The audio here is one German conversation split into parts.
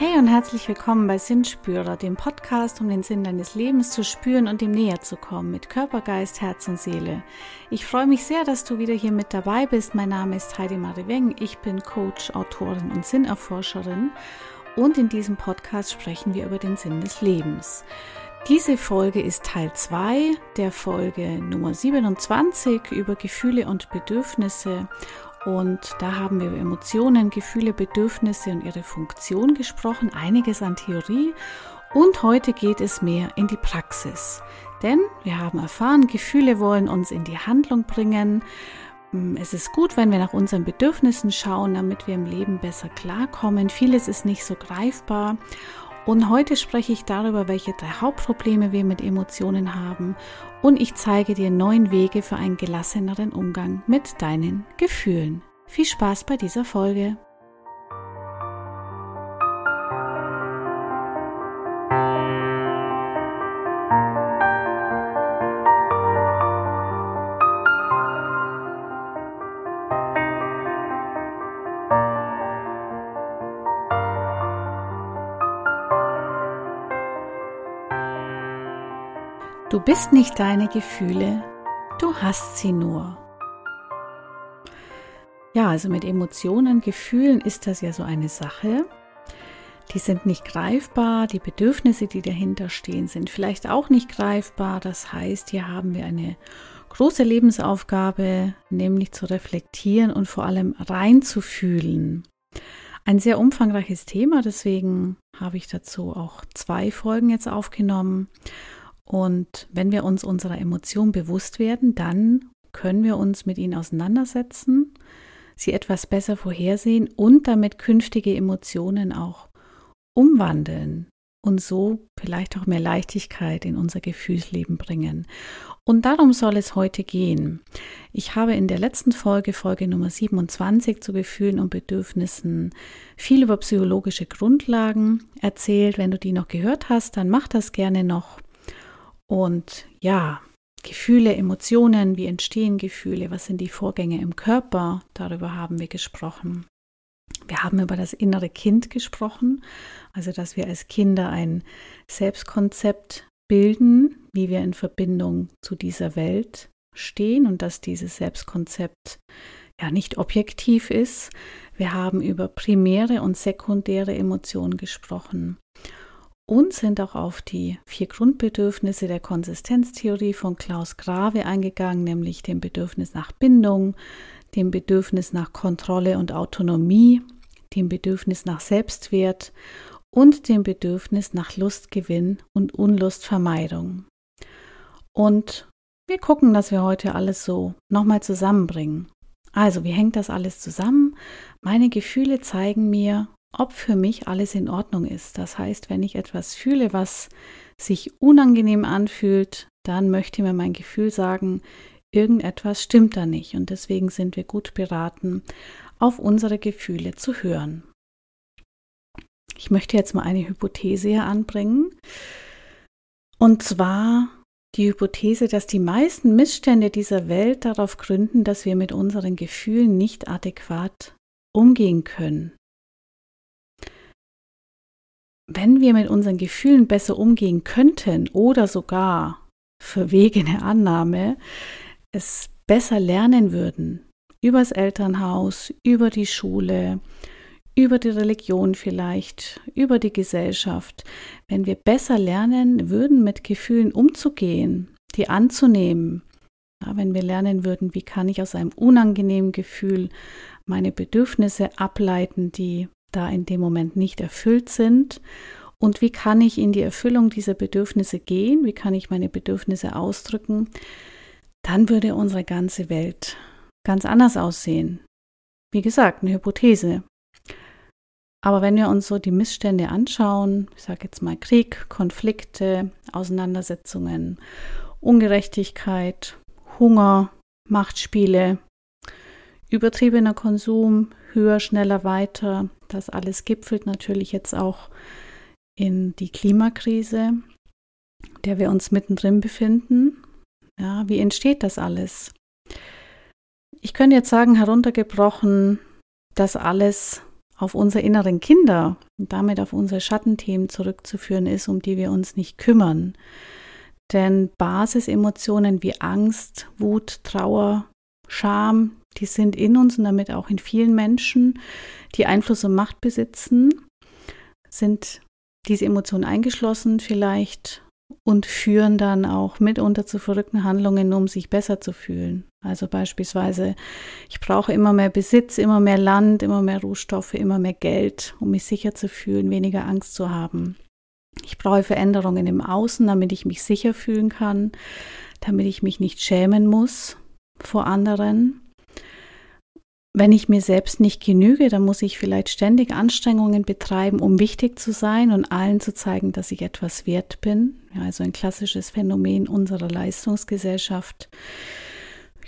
Hey und herzlich willkommen bei Sinnspürer, dem Podcast, um den Sinn deines Lebens zu spüren und ihm näher zu kommen, mit Körper, Geist, Herz und Seele. Ich freue mich sehr, dass du wieder hier mit dabei bist. Mein Name ist Heidi Marie Weng. Ich bin Coach, Autorin und Sinnerforscherin. Und in diesem Podcast sprechen wir über den Sinn des Lebens. Diese Folge ist Teil 2 der Folge Nummer 27 über Gefühle und Bedürfnisse. Und da haben wir über Emotionen, Gefühle, Bedürfnisse und ihre Funktion gesprochen, einiges an Theorie. Und heute geht es mehr in die Praxis. Denn wir haben erfahren, Gefühle wollen uns in die Handlung bringen. Hm, es ist gut, wenn wir nach unseren Bedürfnissen schauen, damit wir im Leben besser klarkommen. Vieles ist nicht so greifbar. Und heute spreche ich darüber, welche drei Hauptprobleme wir mit Emotionen haben. Und ich zeige dir neun Wege für einen gelasseneren Umgang mit deinen Gefühlen. Viel Spaß bei dieser Folge. Du bist nicht deine Gefühle, du hast sie nur. Ja, also mit Emotionen, Gefühlen ist das ja so eine Sache. Die sind nicht greifbar, die Bedürfnisse, die dahinter stehen, sind vielleicht auch nicht greifbar. Das heißt, hier haben wir eine große Lebensaufgabe, nämlich zu reflektieren und vor allem reinzufühlen. Ein sehr umfangreiches Thema, deswegen habe ich dazu auch zwei Folgen jetzt aufgenommen. Und wenn wir uns unserer Emotion bewusst werden, dann können wir uns mit ihnen auseinandersetzen, sie etwas besser vorhersehen und damit künftige Emotionen auch umwandeln und so vielleicht auch mehr Leichtigkeit in unser Gefühlsleben bringen. Und darum soll es heute gehen. Ich habe in der letzten Folge, Folge Nummer 27 zu Gefühlen und Bedürfnissen, viel über psychologische Grundlagen erzählt. Wenn du die noch gehört hast, dann mach das gerne noch. Und ja, Gefühle, Emotionen, wie entstehen Gefühle, was sind die Vorgänge im Körper, darüber haben wir gesprochen. Wir haben über das innere Kind gesprochen, also dass wir als Kinder ein Selbstkonzept bilden, wie wir in Verbindung zu dieser Welt stehen und dass dieses Selbstkonzept ja nicht objektiv ist. Wir haben über primäre und sekundäre Emotionen gesprochen und sind auch auf die vier Grundbedürfnisse der Konsistenztheorie von Klaus Grave eingegangen, nämlich dem Bedürfnis nach Bindung, dem Bedürfnis nach Kontrolle und Autonomie, dem Bedürfnis nach Selbstwert und dem Bedürfnis nach Lustgewinn und Unlustvermeidung. Und wir gucken, dass wir heute alles so nochmal zusammenbringen. Also, wie hängt das alles zusammen? Meine Gefühle zeigen mir, ob für mich alles in Ordnung ist. Das heißt, wenn ich etwas fühle, was sich unangenehm anfühlt, dann möchte mir mein Gefühl sagen, irgendetwas stimmt da nicht. Und deswegen sind wir gut beraten, auf unsere Gefühle zu hören. Ich möchte jetzt mal eine Hypothese hier anbringen. Und zwar die Hypothese, dass die meisten Missstände dieser Welt darauf gründen, dass wir mit unseren Gefühlen nicht adäquat umgehen können wenn wir mit unseren Gefühlen besser umgehen könnten oder sogar verwegene Annahme, es besser lernen würden, übers Elternhaus, über die Schule, über die Religion vielleicht, über die Gesellschaft, wenn wir besser lernen würden, mit Gefühlen umzugehen, die anzunehmen, ja, wenn wir lernen würden, wie kann ich aus einem unangenehmen Gefühl meine Bedürfnisse ableiten, die da in dem Moment nicht erfüllt sind und wie kann ich in die Erfüllung dieser Bedürfnisse gehen, wie kann ich meine Bedürfnisse ausdrücken, dann würde unsere ganze Welt ganz anders aussehen. Wie gesagt, eine Hypothese. Aber wenn wir uns so die Missstände anschauen, ich sage jetzt mal Krieg, Konflikte, Auseinandersetzungen, Ungerechtigkeit, Hunger, Machtspiele, übertriebener Konsum, höher, schneller, weiter. Das alles gipfelt natürlich jetzt auch in die Klimakrise, der wir uns mittendrin befinden. Ja, wie entsteht das alles? Ich könnte jetzt sagen, heruntergebrochen, das alles auf unsere inneren Kinder und damit auf unsere Schattenthemen zurückzuführen ist, um die wir uns nicht kümmern. Denn Basisemotionen wie Angst, Wut, Trauer, Scham, die sind in uns und damit auch in vielen Menschen, die Einfluss und Macht besitzen, sind diese Emotionen eingeschlossen vielleicht und führen dann auch mitunter zu verrückten Handlungen, um sich besser zu fühlen. Also beispielsweise, ich brauche immer mehr Besitz, immer mehr Land, immer mehr Rohstoffe, immer mehr Geld, um mich sicher zu fühlen, weniger Angst zu haben. Ich brauche Veränderungen im Außen, damit ich mich sicher fühlen kann, damit ich mich nicht schämen muss vor anderen. Wenn ich mir selbst nicht genüge, dann muss ich vielleicht ständig Anstrengungen betreiben, um wichtig zu sein und allen zu zeigen, dass ich etwas wert bin. Ja, also ein klassisches Phänomen unserer Leistungsgesellschaft.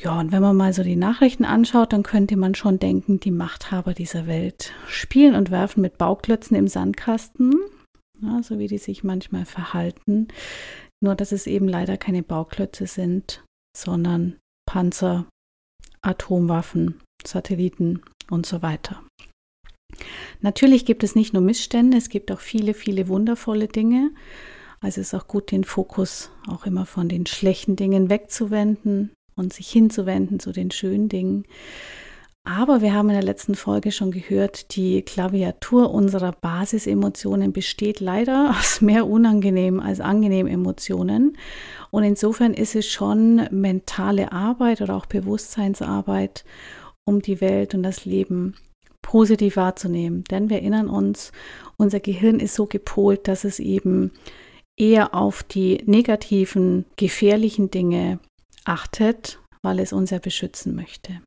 Ja, und wenn man mal so die Nachrichten anschaut, dann könnte man schon denken, die Machthaber dieser Welt spielen und werfen mit Bauklötzen im Sandkasten, ja, so wie die sich manchmal verhalten. Nur, dass es eben leider keine Bauklötze sind, sondern Panzer, Atomwaffen, Satelliten und so weiter. Natürlich gibt es nicht nur Missstände, es gibt auch viele, viele wundervolle Dinge. Also es ist auch gut, den Fokus auch immer von den schlechten Dingen wegzuwenden und sich hinzuwenden zu den schönen Dingen. Aber wir haben in der letzten Folge schon gehört, die Klaviatur unserer Basisemotionen besteht leider aus mehr unangenehmen als angenehmen Emotionen. Und insofern ist es schon mentale Arbeit oder auch Bewusstseinsarbeit, um die Welt und das Leben positiv wahrzunehmen. Denn wir erinnern uns, unser Gehirn ist so gepolt, dass es eben eher auf die negativen, gefährlichen Dinge achtet, weil es uns ja beschützen möchte.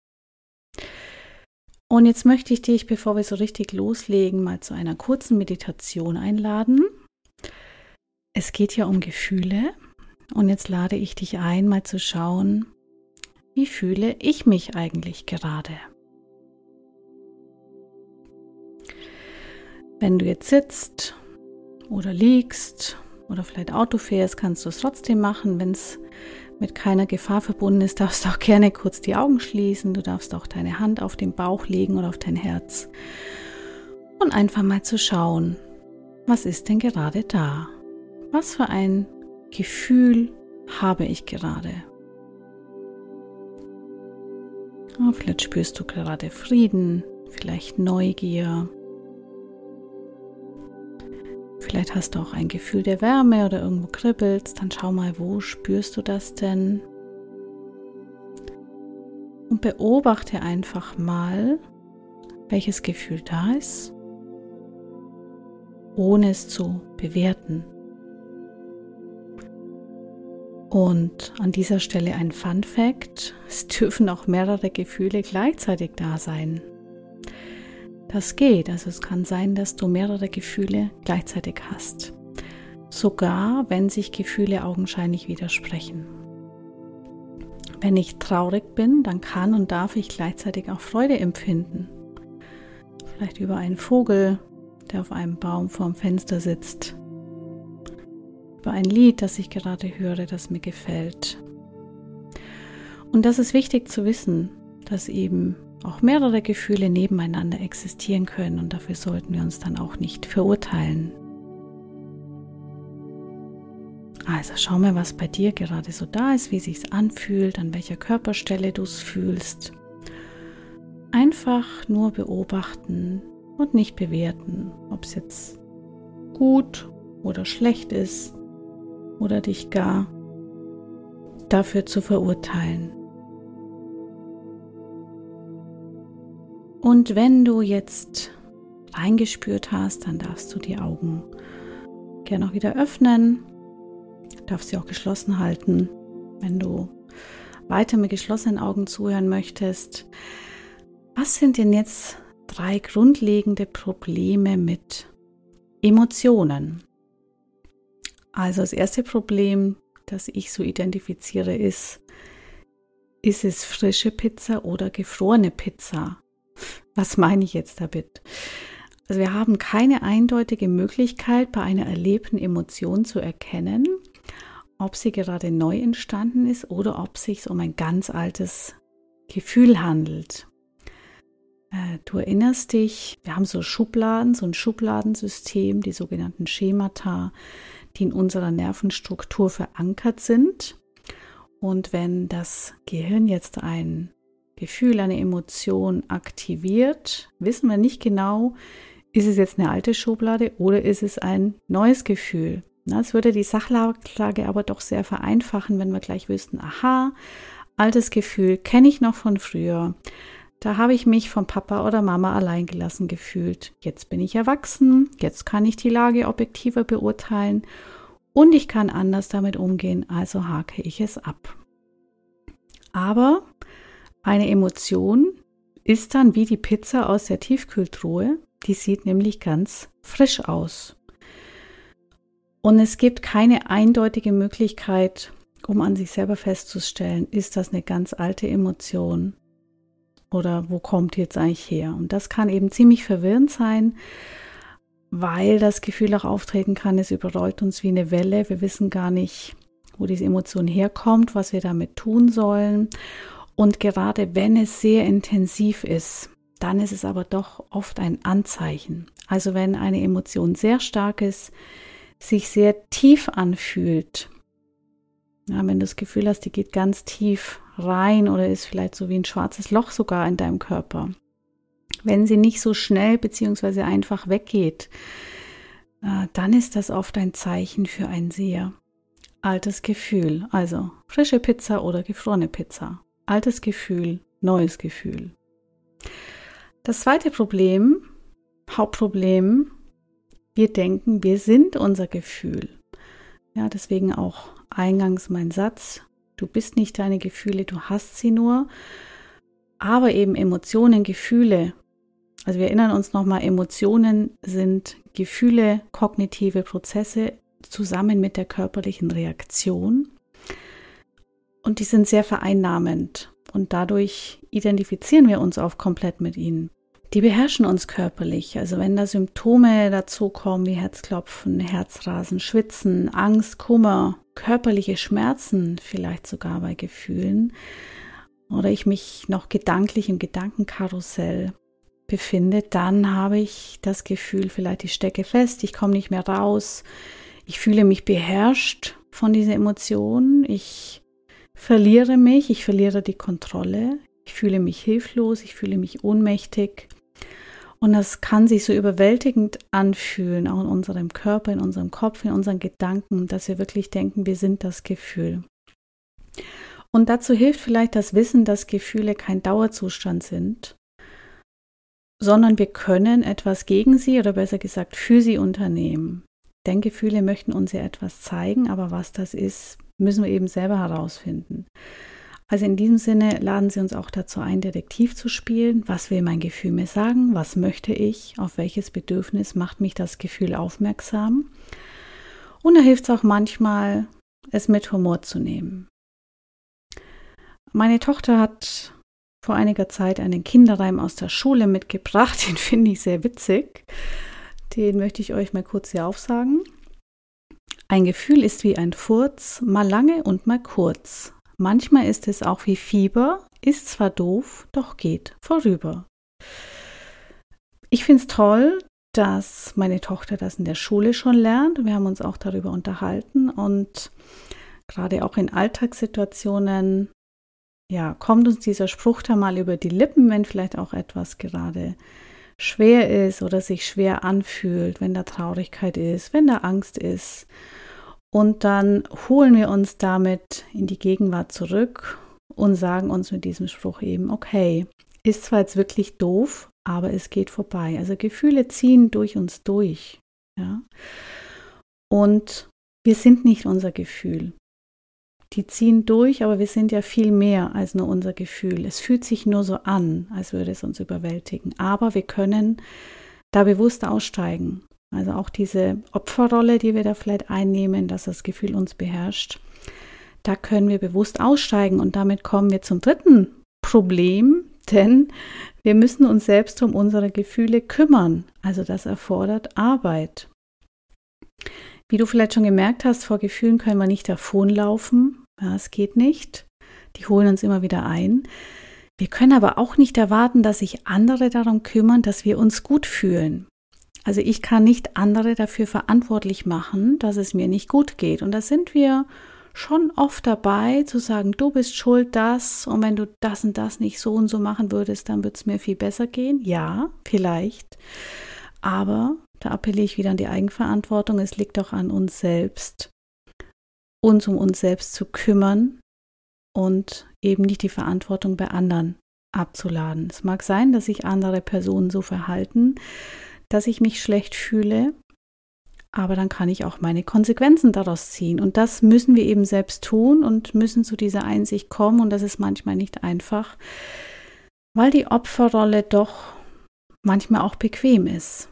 Und jetzt möchte ich dich, bevor wir so richtig loslegen, mal zu einer kurzen Meditation einladen. Es geht ja um Gefühle und jetzt lade ich dich ein, mal zu schauen, wie fühle ich mich eigentlich gerade? Wenn du jetzt sitzt oder liegst oder vielleicht Auto fährst, kannst du es trotzdem machen. Wenn es mit keiner Gefahr verbunden ist, darfst du auch gerne kurz die Augen schließen. Du darfst auch deine Hand auf den Bauch legen oder auf dein Herz und einfach mal zu schauen, was ist denn gerade da? Was für ein Gefühl habe ich gerade? Oh, vielleicht spürst du gerade Frieden, vielleicht Neugier, Vielleicht hast du auch ein Gefühl der Wärme oder irgendwo kribbelst. Dann schau mal, wo spürst du das denn? Und beobachte einfach mal, welches Gefühl da ist, ohne es zu bewerten. Und an dieser Stelle ein Fun Fact, es dürfen auch mehrere Gefühle gleichzeitig da sein. Das geht. Also es kann sein, dass du mehrere Gefühle gleichzeitig hast. Sogar wenn sich Gefühle augenscheinlich widersprechen. Wenn ich traurig bin, dann kann und darf ich gleichzeitig auch Freude empfinden. Vielleicht über einen Vogel, der auf einem Baum vorm Fenster sitzt. Über ein Lied, das ich gerade höre, das mir gefällt. Und das ist wichtig zu wissen, dass eben auch mehrere Gefühle nebeneinander existieren können und dafür sollten wir uns dann auch nicht verurteilen. Also schau mal, was bei dir gerade so da ist, wie sich's anfühlt, an welcher Körperstelle du es fühlst. Einfach nur beobachten und nicht bewerten, ob es jetzt gut oder schlecht ist oder dich gar dafür zu verurteilen. Und wenn du jetzt reingespürt hast, dann darfst du die Augen gerne auch wieder öffnen. Darfst sie auch geschlossen halten, wenn du weiter mit geschlossenen Augen zuhören möchtest. Was sind denn jetzt drei grundlegende Probleme mit Emotionen? Also das erste Problem, das ich so identifiziere, ist, ist es frische Pizza oder gefrorene Pizza? Was meine ich jetzt damit? Also wir haben keine eindeutige Möglichkeit, bei einer erlebten Emotion zu erkennen, ob sie gerade neu entstanden ist oder ob es sich um ein ganz altes Gefühl handelt. Äh, du erinnerst dich, wir haben so Schubladen, so ein Schubladensystem, die sogenannten Schemata, die in unserer Nervenstruktur verankert sind. Und wenn das Gehirn jetzt ein Gefühl, eine Emotion aktiviert, wissen wir nicht genau, ist es jetzt eine alte Schublade oder ist es ein neues Gefühl. Es würde die Sachlage aber doch sehr vereinfachen, wenn wir gleich wüssten, aha, altes Gefühl kenne ich noch von früher. Da habe ich mich von Papa oder Mama alleingelassen gefühlt. Jetzt bin ich erwachsen, jetzt kann ich die Lage objektiver beurteilen und ich kann anders damit umgehen, also hake ich es ab. Aber eine Emotion ist dann wie die Pizza aus der Tiefkühltruhe, die sieht nämlich ganz frisch aus. Und es gibt keine eindeutige Möglichkeit, um an sich selber festzustellen, ist das eine ganz alte Emotion oder wo kommt jetzt eigentlich her? Und das kann eben ziemlich verwirrend sein, weil das Gefühl auch auftreten kann, es überrollt uns wie eine Welle. Wir wissen gar nicht, wo diese Emotion herkommt, was wir damit tun sollen. Und gerade wenn es sehr intensiv ist, dann ist es aber doch oft ein Anzeichen. Also wenn eine Emotion sehr stark ist, sich sehr tief anfühlt, ja, wenn du das Gefühl hast, die geht ganz tief rein oder ist vielleicht so wie ein schwarzes Loch sogar in deinem Körper. Wenn sie nicht so schnell beziehungsweise einfach weggeht, äh, dann ist das oft ein Zeichen für ein sehr altes Gefühl. Also frische Pizza oder gefrorene Pizza. Altes Gefühl, neues Gefühl. Das zweite Problem, Hauptproblem, wir denken, wir sind unser Gefühl. Ja, deswegen auch eingangs mein Satz, du bist nicht deine Gefühle, du hast sie nur. Aber eben Emotionen, Gefühle, also wir erinnern uns nochmal, Emotionen sind Gefühle, kognitive Prozesse zusammen mit der körperlichen Reaktion. Und die sind sehr vereinnahmend und dadurch identifizieren wir uns auch komplett mit ihnen. Die beherrschen uns körperlich. Also wenn da Symptome dazu kommen wie Herzklopfen, Herzrasen, Schwitzen, Angst, Kummer, körperliche Schmerzen, vielleicht sogar bei Gefühlen, oder ich mich noch gedanklich im Gedankenkarussell befinde, dann habe ich das Gefühl, vielleicht ich stecke fest, ich komme nicht mehr raus, ich fühle mich beherrscht von dieser Emotion, ich verliere mich, ich verliere die Kontrolle, ich fühle mich hilflos, ich fühle mich ohnmächtig. Und das kann sich so überwältigend anfühlen, auch in unserem Körper, in unserem Kopf, in unseren Gedanken, dass wir wirklich denken, wir sind das Gefühl. Und dazu hilft vielleicht das Wissen, dass Gefühle kein Dauerzustand sind, sondern wir können etwas gegen sie oder besser gesagt für sie unternehmen. Denn Gefühle möchten uns ja etwas zeigen, aber was das ist, müssen wir eben selber herausfinden. Also in diesem Sinne laden Sie uns auch dazu ein, Detektiv zu spielen. Was will mein Gefühl mir sagen? Was möchte ich? Auf welches Bedürfnis macht mich das Gefühl aufmerksam? Und da hilft es auch manchmal, es mit Humor zu nehmen. Meine Tochter hat vor einiger Zeit einen Kinderreim aus der Schule mitgebracht. Den finde ich sehr witzig. Den möchte ich euch mal kurz hier aufsagen. Ein Gefühl ist wie ein Furz, mal lange und mal kurz. Manchmal ist es auch wie Fieber, ist zwar doof, doch geht vorüber. Ich finde es toll, dass meine Tochter das in der Schule schon lernt. Wir haben uns auch darüber unterhalten und gerade auch in Alltagssituationen, ja, kommt uns dieser Spruch da mal über die Lippen, wenn vielleicht auch etwas gerade schwer ist oder sich schwer anfühlt, wenn da Traurigkeit ist, wenn da Angst ist. Und dann holen wir uns damit in die Gegenwart zurück und sagen uns mit diesem Spruch eben, okay, ist zwar jetzt wirklich doof, aber es geht vorbei. Also Gefühle ziehen durch uns durch. Ja? Und wir sind nicht unser Gefühl die ziehen durch, aber wir sind ja viel mehr als nur unser Gefühl. Es fühlt sich nur so an, als würde es uns überwältigen. Aber wir können da bewusst aussteigen. Also auch diese Opferrolle, die wir da vielleicht einnehmen, dass das Gefühl uns beherrscht, da können wir bewusst aussteigen. Und damit kommen wir zum dritten Problem, denn wir müssen uns selbst um unsere Gefühle kümmern. Also das erfordert Arbeit. Wie du vielleicht schon gemerkt hast, vor Gefühlen können wir nicht davonlaufen. Ja, es geht nicht. Die holen uns immer wieder ein. Wir können aber auch nicht erwarten, dass sich andere darum kümmern, dass wir uns gut fühlen. Also ich kann nicht andere dafür verantwortlich machen, dass es mir nicht gut geht. Und da sind wir schon oft dabei zu sagen, du bist schuld, das und wenn du das und das nicht so und so machen würdest, dann wird es mir viel besser gehen. Ja, vielleicht. Aber da appelliere ich wieder an die Eigenverantwortung. Es liegt doch an uns selbst, uns um uns selbst zu kümmern und eben nicht die Verantwortung bei anderen abzuladen. Es mag sein, dass sich andere Personen so verhalten, dass ich mich schlecht fühle, aber dann kann ich auch meine Konsequenzen daraus ziehen. Und das müssen wir eben selbst tun und müssen zu dieser Einsicht kommen. Und das ist manchmal nicht einfach, weil die Opferrolle doch manchmal auch bequem ist.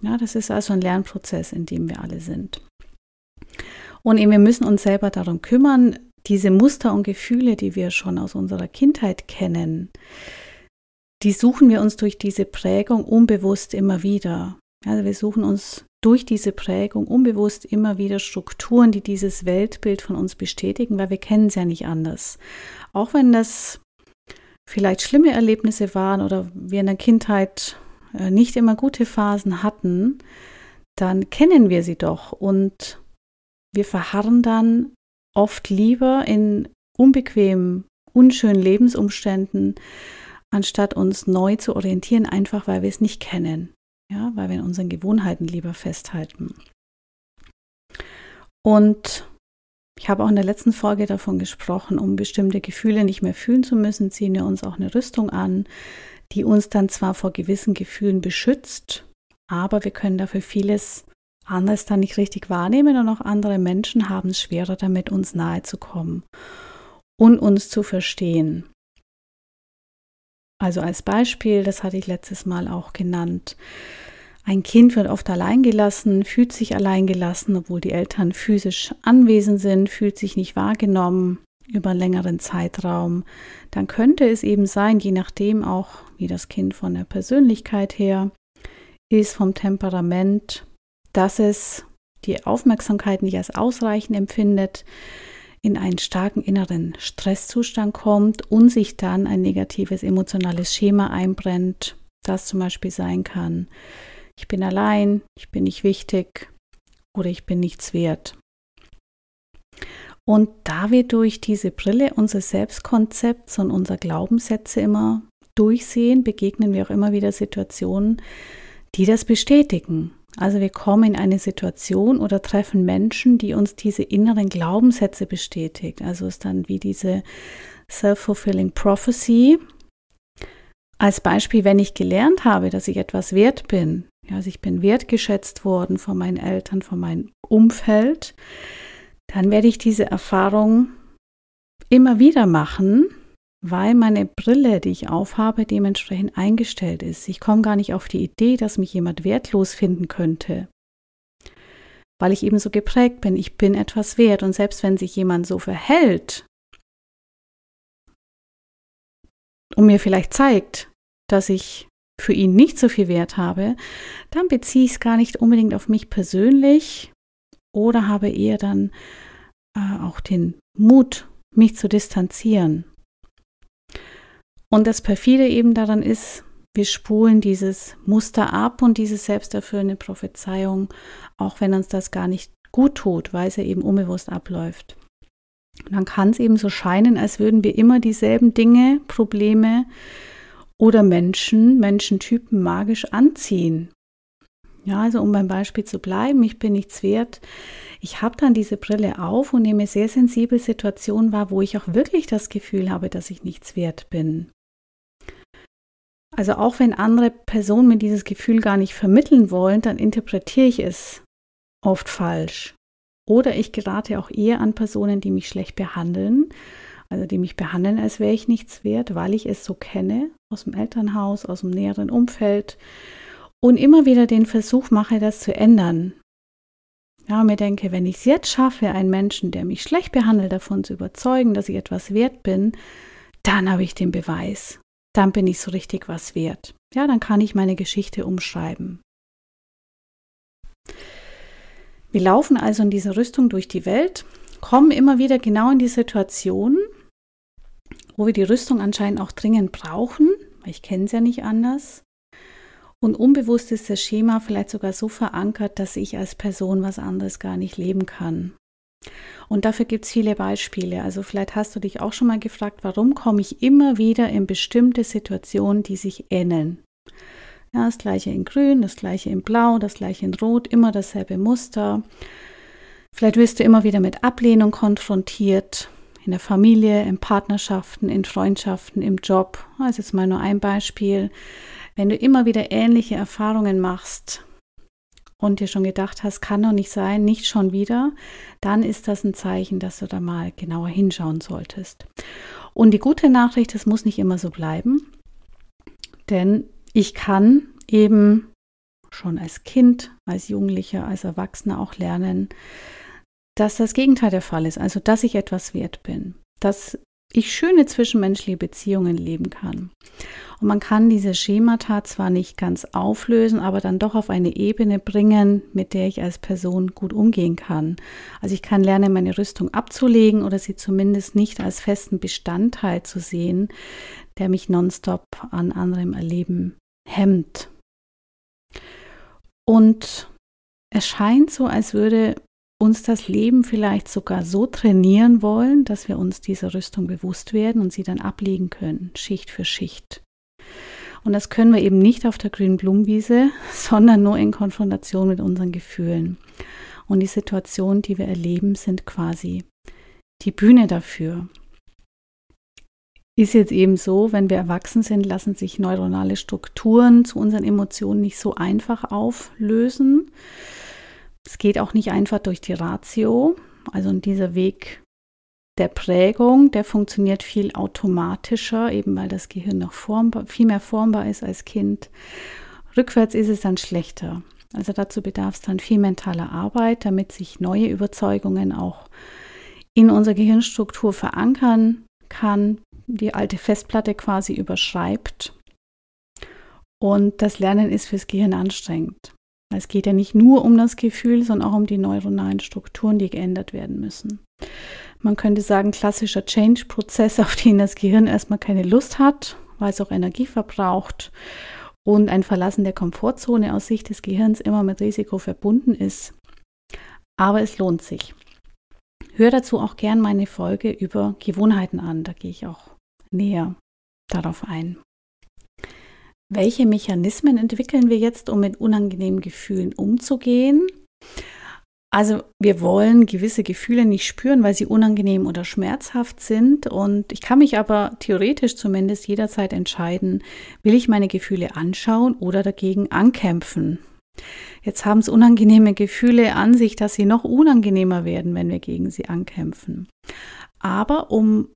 Ja, das ist also ein Lernprozess, in dem wir alle sind. Und eben wir müssen uns selber darum kümmern, diese Muster und Gefühle, die wir schon aus unserer Kindheit kennen, die suchen wir uns durch diese Prägung unbewusst immer wieder. Also wir suchen uns durch diese Prägung unbewusst immer wieder Strukturen, die dieses Weltbild von uns bestätigen, weil wir kennen es ja nicht anders. Auch wenn das vielleicht schlimme Erlebnisse waren oder wir in der Kindheit äh, nicht immer gute Phasen hatten, dann kennen wir sie doch und wir verharren dann oft lieber in unbequemen, unschönen Lebensumständen, anstatt uns neu zu orientieren, einfach weil wir es nicht kennen. Ja, weil wir in unseren Gewohnheiten lieber festhalten. Und ich habe auch in der letzten Folge davon gesprochen, um bestimmte Gefühle nicht mehr fühlen zu müssen, ziehen wir uns auch eine Rüstung an, die uns dann zwar vor gewissen Gefühlen beschützt, aber wir können dafür vieles anderes dann nicht richtig wahrnehmen und auch andere Menschen haben es schwerer damit, uns nahe zu kommen und uns zu verstehen. Also als Beispiel, das hatte ich letztes Mal auch genannt. Ein Kind wird oft allein gelassen, fühlt sich allein gelassen, obwohl die Eltern physisch anwesend sind, fühlt sich nicht wahrgenommen über einen längeren Zeitraum. Dann könnte es eben sein, je nachdem auch, wie das Kind von der Persönlichkeit her ist, vom Temperament, dass es die Aufmerksamkeit nicht als ausreichend empfindet, in einen starken inneren Stresszustand kommt und sich dann ein negatives emotionales Schema einbrennt, das zum Beispiel sein kann, ich bin allein, ich bin nicht wichtig oder ich bin nichts wert. Und da wir durch diese Brille unseres Selbstkonzepts und unserer Glaubenssätze immer durchsehen, begegnen wir auch immer wieder Situationen, die das bestätigen. Also wir kommen in eine Situation oder treffen Menschen, die uns diese inneren Glaubenssätze bestätigt. Also ist dann wie diese Self-Fulfilling Prophecy. Als Beispiel, wenn ich gelernt habe, dass ich etwas wert bin, also ich bin wertgeschätzt worden von meinen Eltern, von meinem Umfeld, dann werde ich diese Erfahrung immer wieder machen, weil meine Brille, die ich aufhabe, dementsprechend eingestellt ist. Ich komme gar nicht auf die Idee, dass mich jemand wertlos finden könnte, weil ich eben so geprägt bin, ich bin etwas wert. Und selbst wenn sich jemand so verhält und mir vielleicht zeigt, dass ich für ihn nicht so viel Wert habe, dann beziehe ich es gar nicht unbedingt auf mich persönlich oder habe eher dann äh, auch den Mut, mich zu distanzieren und das perfide eben daran ist, wir spulen dieses Muster ab und diese selbsterfüllende Prophezeiung, auch wenn uns das gar nicht gut tut, weil es ja eben unbewusst abläuft. Und dann kann es eben so scheinen, als würden wir immer dieselben Dinge, Probleme oder Menschen, Menschentypen magisch anziehen. Ja, also um beim Beispiel zu bleiben, ich bin nichts wert. Ich habe dann diese Brille auf und nehme sehr sensibel Situationen wahr, wo ich auch wirklich das Gefühl habe, dass ich nichts wert bin. Also auch wenn andere Personen mir dieses Gefühl gar nicht vermitteln wollen, dann interpretiere ich es oft falsch. Oder ich gerate auch eher an Personen, die mich schlecht behandeln, also die mich behandeln, als wäre ich nichts wert, weil ich es so kenne aus dem Elternhaus, aus dem näheren Umfeld und immer wieder den Versuch mache, das zu ändern. Ja, mir denke, wenn ich es jetzt schaffe, einen Menschen, der mich schlecht behandelt, davon zu überzeugen, dass ich etwas wert bin, dann habe ich den Beweis dann bin ich so richtig was wert. Ja, dann kann ich meine Geschichte umschreiben. Wir laufen also in dieser Rüstung durch die Welt, kommen immer wieder genau in die Situation wo wir die Rüstung anscheinend auch dringend brauchen, weil ich kenne es ja nicht anders. Und unbewusst ist das Schema vielleicht sogar so verankert, dass ich als Person was anderes gar nicht leben kann. Und dafür gibt es viele Beispiele. Also vielleicht hast du dich auch schon mal gefragt, warum komme ich immer wieder in bestimmte Situationen, die sich ähneln. Ja, das gleiche in Grün, das gleiche in Blau, das gleiche in Rot, immer dasselbe Muster. Vielleicht wirst du immer wieder mit Ablehnung konfrontiert, in der Familie, in Partnerschaften, in Freundschaften, im Job. Das ist jetzt mal nur ein Beispiel. Wenn du immer wieder ähnliche Erfahrungen machst und dir schon gedacht hast, kann doch nicht sein, nicht schon wieder, dann ist das ein Zeichen, dass du da mal genauer hinschauen solltest. Und die gute Nachricht, es muss nicht immer so bleiben, denn ich kann eben schon als Kind, als Jugendlicher, als Erwachsener auch lernen, dass das Gegenteil der Fall ist, also dass ich etwas wert bin, dass ich schöne zwischenmenschliche Beziehungen leben kann. Und man kann diese Schemata zwar nicht ganz auflösen, aber dann doch auf eine Ebene bringen, mit der ich als Person gut umgehen kann. Also ich kann lernen, meine Rüstung abzulegen oder sie zumindest nicht als festen Bestandteil zu sehen, der mich nonstop an anderem Erleben hemmt. Und es scheint so, als würde uns das Leben vielleicht sogar so trainieren wollen, dass wir uns dieser Rüstung bewusst werden und sie dann ablegen können, Schicht für Schicht. Und das können wir eben nicht auf der grünen Blumenwiese, sondern nur in Konfrontation mit unseren Gefühlen. Und die Situationen, die wir erleben, sind quasi die Bühne dafür. Ist jetzt eben so, wenn wir erwachsen sind, lassen sich neuronale Strukturen zu unseren Emotionen nicht so einfach auflösen. Es geht auch nicht einfach durch die Ratio. Also dieser Weg der Prägung, der funktioniert viel automatischer, eben weil das Gehirn noch formbar, viel mehr formbar ist als Kind. Rückwärts ist es dann schlechter. Also dazu bedarf es dann viel mentaler Arbeit, damit sich neue Überzeugungen auch in unserer Gehirnstruktur verankern kann, die alte Festplatte quasi überschreibt. Und das Lernen ist fürs Gehirn anstrengend. Es geht ja nicht nur um das Gefühl, sondern auch um die neuronalen Strukturen, die geändert werden müssen. Man könnte sagen, klassischer Change-Prozess, auf den das Gehirn erstmal keine Lust hat, weil es auch Energie verbraucht und ein Verlassen der Komfortzone aus Sicht des Gehirns immer mit Risiko verbunden ist. Aber es lohnt sich. Hör dazu auch gern meine Folge über Gewohnheiten an, da gehe ich auch näher darauf ein. Welche Mechanismen entwickeln wir jetzt, um mit unangenehmen Gefühlen umzugehen? Also wir wollen gewisse Gefühle nicht spüren, weil sie unangenehm oder schmerzhaft sind. Und ich kann mich aber theoretisch zumindest jederzeit entscheiden, will ich meine Gefühle anschauen oder dagegen ankämpfen. Jetzt haben es unangenehme Gefühle an sich, dass sie noch unangenehmer werden, wenn wir gegen sie ankämpfen. Aber um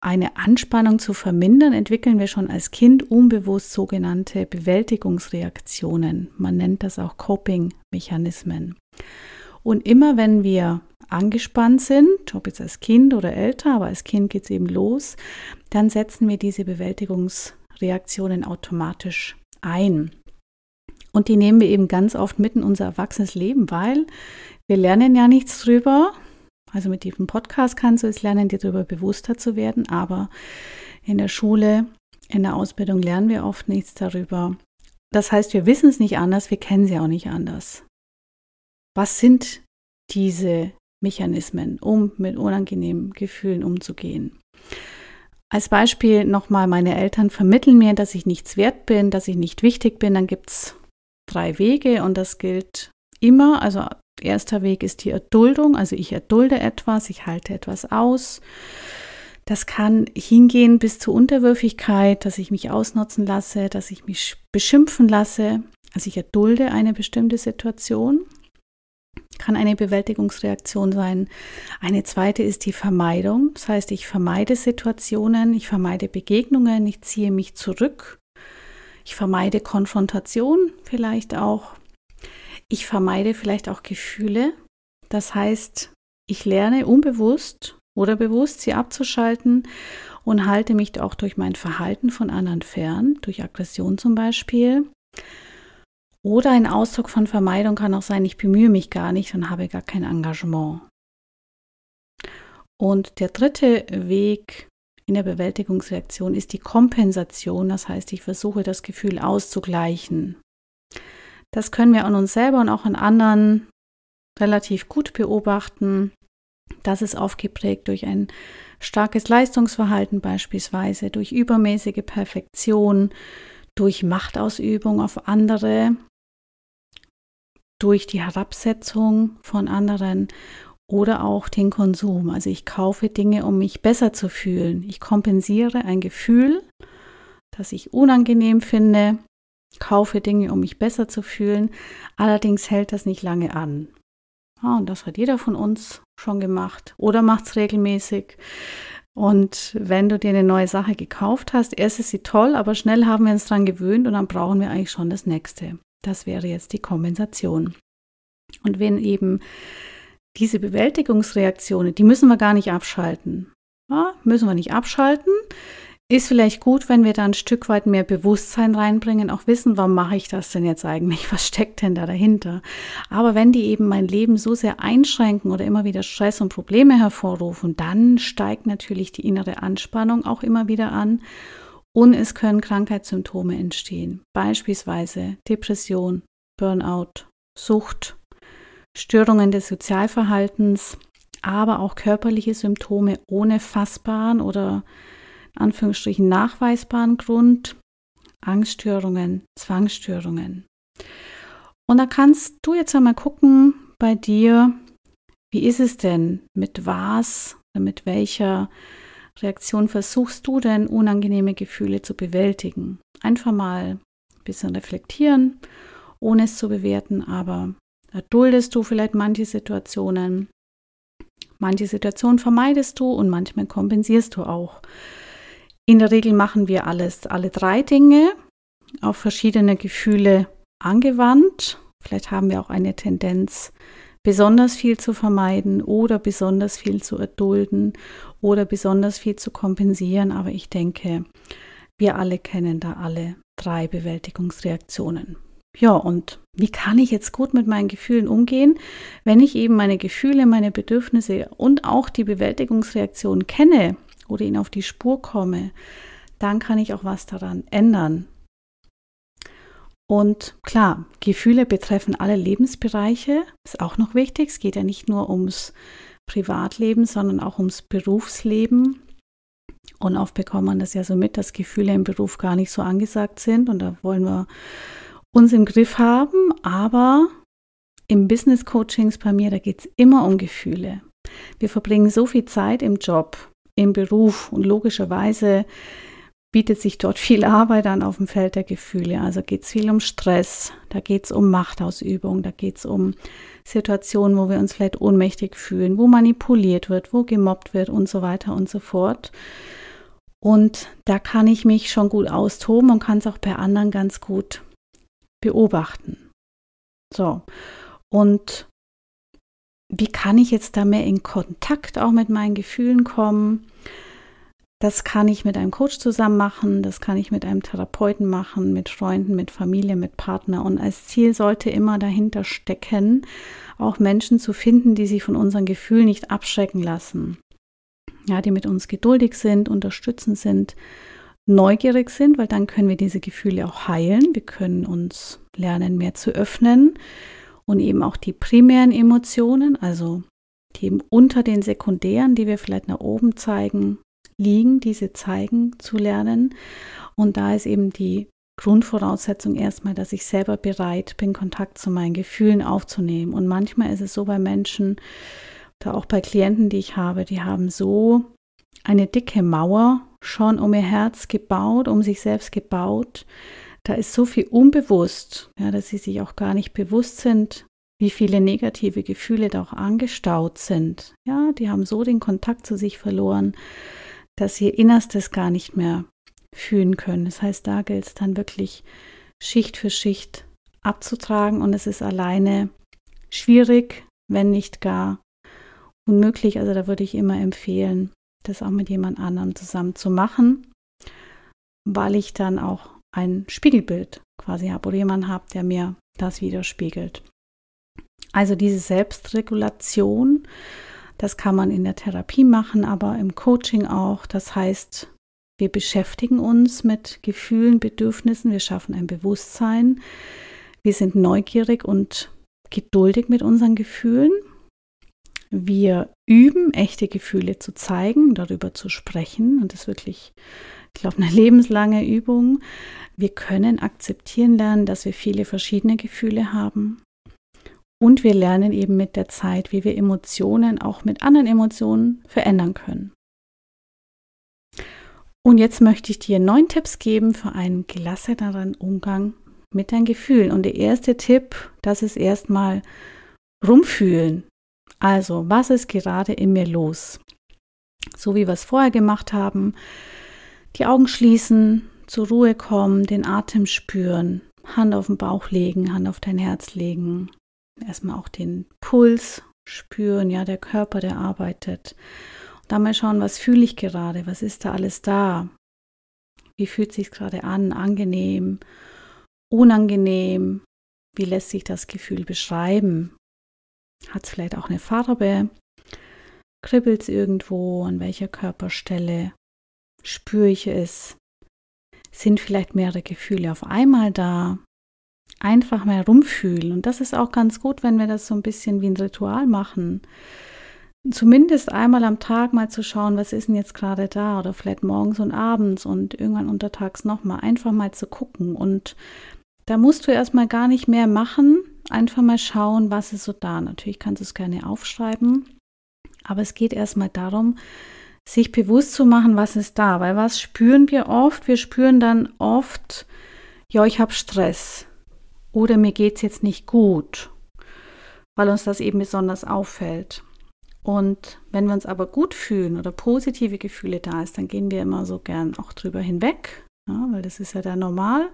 eine Anspannung zu vermindern, entwickeln wir schon als Kind unbewusst sogenannte Bewältigungsreaktionen. Man nennt das auch Coping-Mechanismen. Und immer wenn wir angespannt sind, ob jetzt als Kind oder älter, aber als Kind geht es eben los, dann setzen wir diese Bewältigungsreaktionen automatisch ein. Und die nehmen wir eben ganz oft mit in unser erwachsenes Leben, weil wir lernen ja nichts drüber, also mit diesem Podcast kannst du es lernen, dir darüber bewusster zu werden, aber in der Schule, in der Ausbildung lernen wir oft nichts darüber. Das heißt, wir wissen es nicht anders, wir kennen sie auch nicht anders. Was sind diese Mechanismen, um mit unangenehmen Gefühlen umzugehen? Als Beispiel nochmal, meine Eltern vermitteln mir, dass ich nichts wert bin, dass ich nicht wichtig bin. Dann gibt es drei Wege und das gilt immer. Also Erster Weg ist die Erduldung, also ich erdulde etwas, ich halte etwas aus. Das kann hingehen bis zur Unterwürfigkeit, dass ich mich ausnutzen lasse, dass ich mich beschimpfen lasse. Also ich erdulde eine bestimmte Situation. Kann eine Bewältigungsreaktion sein. Eine zweite ist die Vermeidung. Das heißt, ich vermeide Situationen, ich vermeide Begegnungen, ich ziehe mich zurück. Ich vermeide Konfrontation vielleicht auch. Ich vermeide vielleicht auch Gefühle. Das heißt, ich lerne unbewusst oder bewusst sie abzuschalten und halte mich auch durch mein Verhalten von anderen fern, durch Aggression zum Beispiel. Oder ein Ausdruck von Vermeidung kann auch sein, ich bemühe mich gar nicht und habe gar kein Engagement. Und der dritte Weg in der Bewältigungsreaktion ist die Kompensation. Das heißt, ich versuche das Gefühl auszugleichen. Das können wir an uns selber und auch an anderen relativ gut beobachten. Das ist aufgeprägt durch ein starkes Leistungsverhalten beispielsweise, durch übermäßige Perfektion, durch Machtausübung auf andere, durch die Herabsetzung von anderen oder auch den Konsum. Also ich kaufe Dinge, um mich besser zu fühlen. Ich kompensiere ein Gefühl, das ich unangenehm finde, kaufe Dinge, um mich besser zu fühlen. Allerdings hält das nicht lange an. Ja, und das hat jeder von uns schon gemacht oder macht es regelmäßig. Und wenn du dir eine neue Sache gekauft hast, erst ist sie toll, aber schnell haben wir uns daran gewöhnt und dann brauchen wir eigentlich schon das nächste. Das wäre jetzt die Kompensation. Und wenn eben diese Bewältigungsreaktionen, die müssen wir gar nicht abschalten. Ja, müssen wir nicht abschalten. Ist vielleicht gut, wenn wir da ein Stück weit mehr Bewusstsein reinbringen, auch wissen, warum mache ich das denn jetzt eigentlich? Was steckt denn da dahinter? Aber wenn die eben mein Leben so sehr einschränken oder immer wieder Stress und Probleme hervorrufen, dann steigt natürlich die innere Anspannung auch immer wieder an und es können Krankheitssymptome entstehen, beispielsweise Depression, Burnout, Sucht, Störungen des Sozialverhaltens, aber auch körperliche Symptome ohne fassbaren oder Anführungsstrichen nachweisbaren Grund, Angststörungen, Zwangsstörungen. Und da kannst du jetzt einmal gucken bei dir, wie ist es denn, mit was, mit welcher Reaktion versuchst du denn unangenehme Gefühle zu bewältigen? Einfach mal ein bisschen reflektieren, ohne es zu bewerten, aber erduldest du vielleicht manche Situationen, manche Situationen vermeidest du und manchmal kompensierst du auch. In der Regel machen wir alles, alle drei Dinge auf verschiedene Gefühle angewandt. Vielleicht haben wir auch eine Tendenz, besonders viel zu vermeiden oder besonders viel zu erdulden oder besonders viel zu kompensieren. Aber ich denke, wir alle kennen da alle drei Bewältigungsreaktionen. Ja, und wie kann ich jetzt gut mit meinen Gefühlen umgehen, wenn ich eben meine Gefühle, meine Bedürfnisse und auch die Bewältigungsreaktion kenne? Oder ihnen auf die Spur komme, dann kann ich auch was daran ändern. Und klar, Gefühle betreffen alle Lebensbereiche, ist auch noch wichtig. Es geht ja nicht nur ums Privatleben, sondern auch ums Berufsleben. Und oft bekommt man das ja so mit, dass Gefühle im Beruf gar nicht so angesagt sind und da wollen wir uns im Griff haben. Aber im Business Coachings bei mir, da geht es immer um Gefühle. Wir verbringen so viel Zeit im Job, im Beruf und logischerweise bietet sich dort viel Arbeit an auf dem Feld der Gefühle. Also geht es viel um Stress, da geht es um Machtausübung, da geht es um Situationen, wo wir uns vielleicht ohnmächtig fühlen, wo manipuliert wird, wo gemobbt wird und so weiter und so fort. Und da kann ich mich schon gut austoben und kann es auch bei anderen ganz gut beobachten. So, und wie kann ich jetzt da mehr in Kontakt auch mit meinen Gefühlen kommen? Das kann ich mit einem Coach zusammen machen, das kann ich mit einem Therapeuten machen, mit Freunden, mit Familie, mit Partner. Und als Ziel sollte immer dahinter stecken, auch Menschen zu finden, die sich von unseren Gefühlen nicht abschrecken lassen. Ja, die mit uns geduldig sind, unterstützend sind, neugierig sind, weil dann können wir diese Gefühle auch heilen. Wir können uns lernen, mehr zu öffnen und eben auch die primären Emotionen, also die eben unter den sekundären, die wir vielleicht nach oben zeigen, liegen, diese zeigen zu lernen. Und da ist eben die Grundvoraussetzung erstmal, dass ich selber bereit bin, Kontakt zu meinen Gefühlen aufzunehmen. Und manchmal ist es so bei Menschen, da auch bei Klienten, die ich habe, die haben so eine dicke Mauer schon um ihr Herz gebaut, um sich selbst gebaut, da ist so viel unbewusst, ja, dass sie sich auch gar nicht bewusst sind, wie viele negative Gefühle da auch angestaut sind. Ja, die haben so den Kontakt zu sich verloren, dass sie ihr Innerstes gar nicht mehr fühlen können. Das heißt, da gilt es dann wirklich Schicht für Schicht abzutragen und es ist alleine schwierig, wenn nicht gar unmöglich. Also da würde ich immer empfehlen, das auch mit jemand anderem zusammen zu machen, weil ich dann auch ein Spiegelbild quasi habe oder jemanden habe, der mir das widerspiegelt. Also diese Selbstregulation, Das kann man in der Therapie machen, aber im Coaching auch. Das heißt, wir beschäftigen uns mit Gefühlen, Bedürfnissen, wir schaffen ein Bewusstsein, wir sind neugierig und geduldig mit unseren Gefühlen. Wir üben, echte Gefühle zu zeigen, darüber zu sprechen und das wirklich, ich glaube, eine lebenslange Übung. Wir können akzeptieren lernen, dass wir viele verschiedene Gefühle haben. Und wir lernen eben mit der Zeit, wie wir Emotionen auch mit anderen Emotionen verändern können. Und jetzt möchte ich dir neun Tipps geben für einen gelasseneren Umgang mit deinen Gefühlen. Und der erste Tipp, das ist erstmal rumfühlen. Also, was ist gerade in mir los? So wie wir es vorher gemacht haben, die Augen schließen, zur Ruhe kommen, den Atem spüren, Hand auf den Bauch legen, Hand auf dein Herz legen, erstmal auch den Puls spüren, ja, der Körper, der arbeitet. Und dann mal schauen, was fühle ich gerade, was ist da alles da? Wie fühlt sich gerade an, angenehm, unangenehm? Wie lässt sich das Gefühl beschreiben? Hat es vielleicht auch eine Farbe? Kribbelt es irgendwo? An welcher Körperstelle? Spüre ich es? Sind vielleicht mehrere Gefühle auf einmal da? Einfach mal rumfühlen. Und das ist auch ganz gut, wenn wir das so ein bisschen wie ein Ritual machen. Zumindest einmal am Tag mal zu schauen, was ist denn jetzt gerade da oder vielleicht morgens und abends und irgendwann untertags nochmal. Einfach mal zu gucken. Und da musst du erstmal gar nicht mehr machen. Einfach mal schauen, was ist so da. Natürlich kannst du es gerne aufschreiben. Aber es geht erstmal darum, sich bewusst zu machen, was ist da. Weil was spüren wir oft? Wir spüren dann oft, ja, ich habe Stress oder mir geht es jetzt nicht gut, weil uns das eben besonders auffällt. Und wenn wir uns aber gut fühlen oder positive Gefühle da ist, dann gehen wir immer so gern auch drüber hinweg, ja, weil das ist ja dann normal.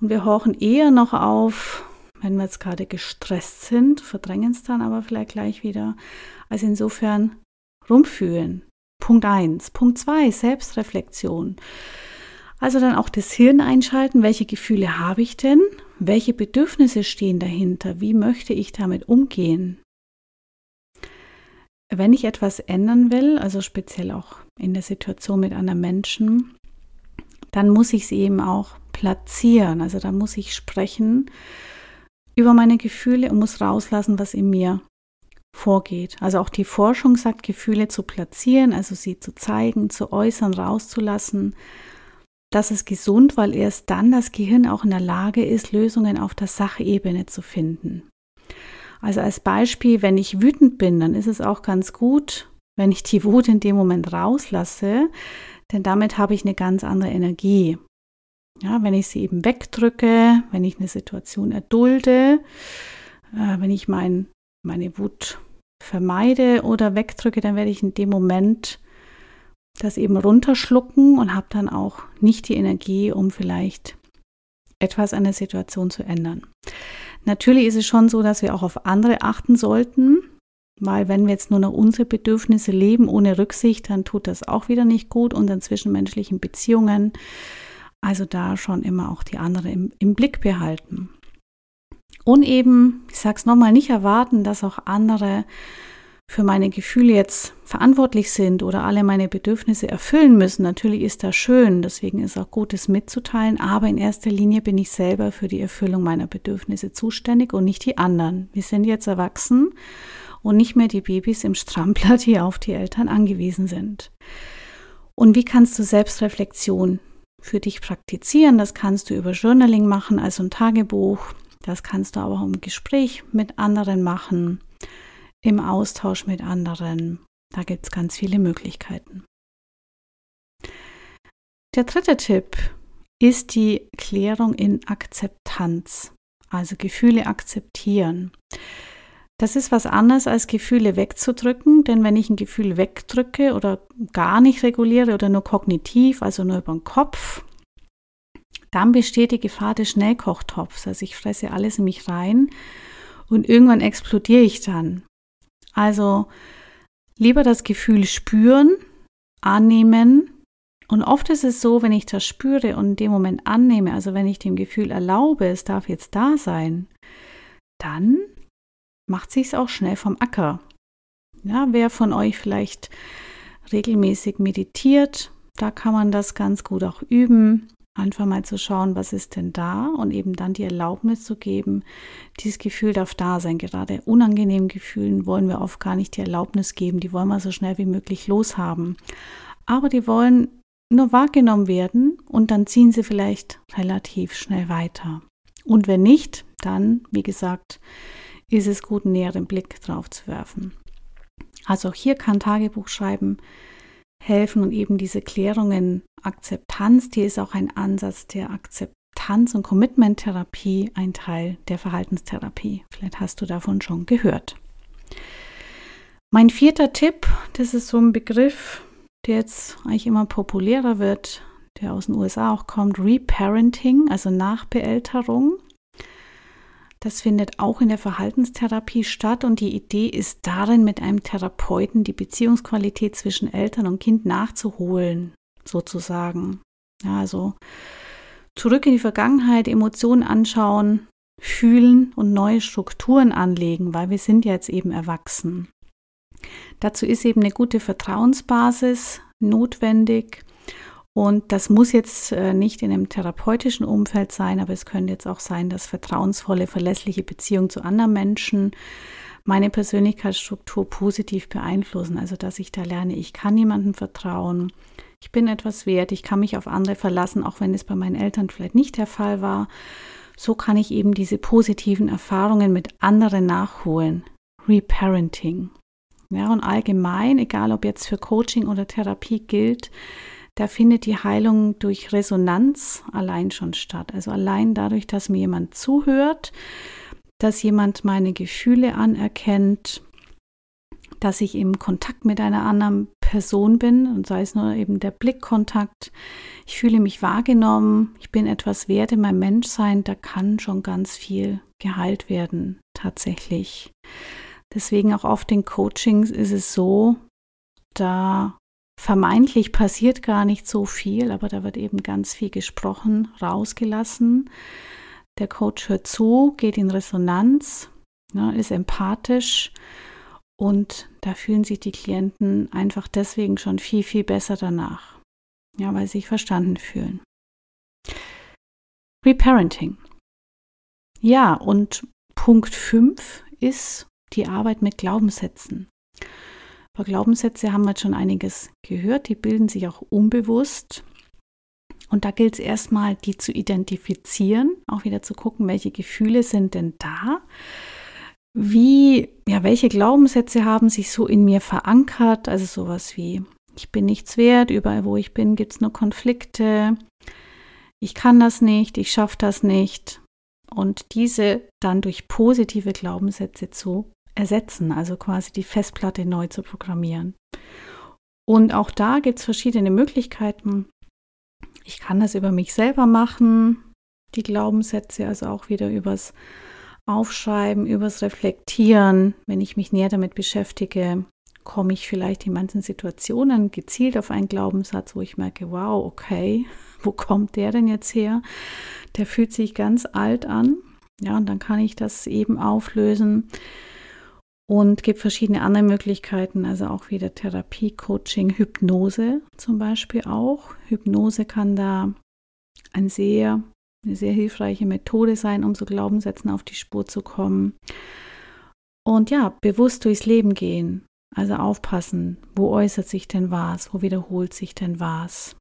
Und wir horchen eher noch auf, wenn wir jetzt gerade gestresst sind, verdrängen es dann aber vielleicht gleich wieder. Also insofern rumfühlen, Punkt 1. Punkt 2, Selbstreflexion. Also dann auch das Hirn einschalten, welche Gefühle habe ich denn? Welche Bedürfnisse stehen dahinter? Wie möchte ich damit umgehen? Wenn ich etwas ändern will, also speziell auch in der Situation mit anderen Menschen, dann muss ich es eben auch platzieren. Also da muss ich sprechen über meine Gefühle und muss rauslassen, was in mir vorgeht. Also auch die Forschung sagt, Gefühle zu platzieren, also sie zu zeigen, zu äußern, rauszulassen. Das ist gesund, weil erst dann das Gehirn auch in der Lage ist, Lösungen auf der Sachebene zu finden. Also als Beispiel, wenn ich wütend bin, dann ist es auch ganz gut, wenn ich die Wut in dem Moment rauslasse, denn damit habe ich eine ganz andere Energie. Ja, wenn ich sie eben wegdrücke, wenn ich eine Situation erdulde, äh, wenn ich mein, meine Wut vermeide oder wegdrücke, dann werde ich in dem Moment das eben runterschlucken und habe dann auch nicht die Energie, um vielleicht etwas an der Situation zu ändern. Natürlich ist es schon so, dass wir auch auf andere achten sollten, weil wenn wir jetzt nur noch unsere Bedürfnisse leben ohne Rücksicht, dann tut das auch wieder nicht gut unseren zwischenmenschlichen Beziehungen. Also da schon immer auch die andere im, im Blick behalten. Und eben, ich sage es nochmal, nicht erwarten, dass auch andere für meine Gefühle jetzt verantwortlich sind oder alle meine Bedürfnisse erfüllen müssen. Natürlich ist das schön, deswegen ist auch gut, es mitzuteilen, aber in erster Linie bin ich selber für die Erfüllung meiner Bedürfnisse zuständig und nicht die anderen. Wir sind jetzt erwachsen und nicht mehr die Babys im Strampler, die auf die Eltern angewiesen sind. Und wie kannst du Selbstreflexion für dich praktizieren? Das kannst du über Journaling machen, also ein Tagebuch. Das kannst du aber auch im Gespräch mit anderen machen im Austausch mit anderen. Da gibt es ganz viele Möglichkeiten. Der dritte Tipp ist die Klärung in Akzeptanz, also Gefühle akzeptieren. Das ist was anderes als Gefühle wegzudrücken, denn wenn ich ein Gefühl wegdrücke oder gar nicht reguliere oder nur kognitiv, also nur über den Kopf, dann besteht die Gefahr des Schnellkochtopfs. Also ich fresse alles in mich rein und irgendwann explodiere ich dann. Also lieber das Gefühl spüren, annehmen. Und oft ist es so, wenn ich das spüre und in dem Moment annehme, also wenn ich dem Gefühl erlaube, es darf jetzt da sein, dann macht sich es auch schnell vom Acker. Ja, wer von euch vielleicht regelmäßig meditiert, da kann man das ganz gut auch üben. Einfach mal zu schauen, was ist denn da und eben dann die Erlaubnis zu geben, dieses Gefühl darf da sein. Gerade unangenehmen Gefühlen wollen wir oft gar nicht die Erlaubnis geben, die wollen wir so schnell wie möglich loshaben. Aber die wollen nur wahrgenommen werden und dann ziehen sie vielleicht relativ schnell weiter. Und wenn nicht, dann, wie gesagt, ist es gut, einen näheren Blick drauf zu werfen. Also auch hier kann Tagebuch schreiben helfen und eben diese Klärungen, Akzeptanz, die ist auch ein Ansatz der Akzeptanz und Commitment-Therapie, ein Teil der Verhaltenstherapie. Vielleicht hast du davon schon gehört. Mein vierter Tipp, das ist so ein Begriff, der jetzt eigentlich immer populärer wird, der aus den USA auch kommt, Reparenting, also Nachbeälterung. Das findet auch in der Verhaltenstherapie statt und die Idee ist darin, mit einem Therapeuten die Beziehungsqualität zwischen Eltern und Kind nachzuholen, sozusagen. Ja, also zurück in die Vergangenheit, Emotionen anschauen, fühlen und neue Strukturen anlegen, weil wir sind jetzt eben erwachsen. Dazu ist eben eine gute Vertrauensbasis notwendig und das muss jetzt äh, nicht in einem therapeutischen Umfeld sein, aber es könnte jetzt auch sein, dass vertrauensvolle, verlässliche Beziehungen zu anderen Menschen meine Persönlichkeitsstruktur positiv beeinflussen. Also, dass ich da lerne, ich kann niemandem vertrauen, ich bin etwas wert, ich kann mich auf andere verlassen, auch wenn es bei meinen Eltern vielleicht nicht der Fall war. So kann ich eben diese positiven Erfahrungen mit anderen nachholen. Reparenting. Ja, und allgemein, egal ob jetzt für Coaching oder Therapie gilt, da findet die Heilung durch Resonanz allein schon statt. Also allein dadurch, dass mir jemand zuhört, dass jemand meine Gefühle anerkennt, dass ich im Kontakt mit einer anderen Person bin und sei es nur eben der Blickkontakt. Ich fühle mich wahrgenommen, ich bin etwas wert in meinem Menschsein, da kann schon ganz viel geheilt werden, tatsächlich. Deswegen auch oft in Coachings ist es so, da vermeintlich passiert gar nicht so viel, aber da wird eben ganz viel gesprochen, rausgelassen. Der Coach hört zu, geht in Resonanz, ne, ist empathisch und da fühlen sich die Klienten einfach deswegen schon viel, viel besser danach, ja, weil sie sich verstanden fühlen. Reparenting. Ja, und Punkt 5 ist die Arbeit mit Glaubenssätzen. Über Glaubenssätze haben wir jetzt schon einiges gehört, die bilden sich auch unbewusst. Und da gilt es erstmal, die zu identifizieren, auch wieder zu gucken, welche Gefühle sind denn da. Wie, ja, welche Glaubenssätze haben sich so in mir verankert? Also sowas wie, ich bin nichts wert, überall wo ich bin, gibt es nur Konflikte, ich kann das nicht, ich schaffe das nicht. Und diese dann durch positive Glaubenssätze zu ersetzen, also quasi die Festplatte neu zu programmieren. Und auch da gibt es verschiedene Möglichkeiten. Ich kann das über mich selber machen, die Glaubenssätze, also auch wieder übers Aufschreiben, übers Reflektieren. Wenn ich mich näher damit beschäftige, komme ich vielleicht in manchen Situationen gezielt auf einen Glaubenssatz, wo ich merke, wow, okay, wo kommt der denn jetzt her? Der fühlt sich ganz alt an. Ja, und dann kann ich das eben auflösen und gibt verschiedene andere Möglichkeiten, also auch wieder Therapie, Coaching, Hypnose zum Beispiel auch. Hypnose kann da ein sehr, eine sehr hilfreiche Methode sein, um so Glaubenssätzen auf die Spur zu kommen. Und ja, bewusst durchs Leben gehen. Also aufpassen, wo äußert sich denn was, wo wiederholt sich denn was.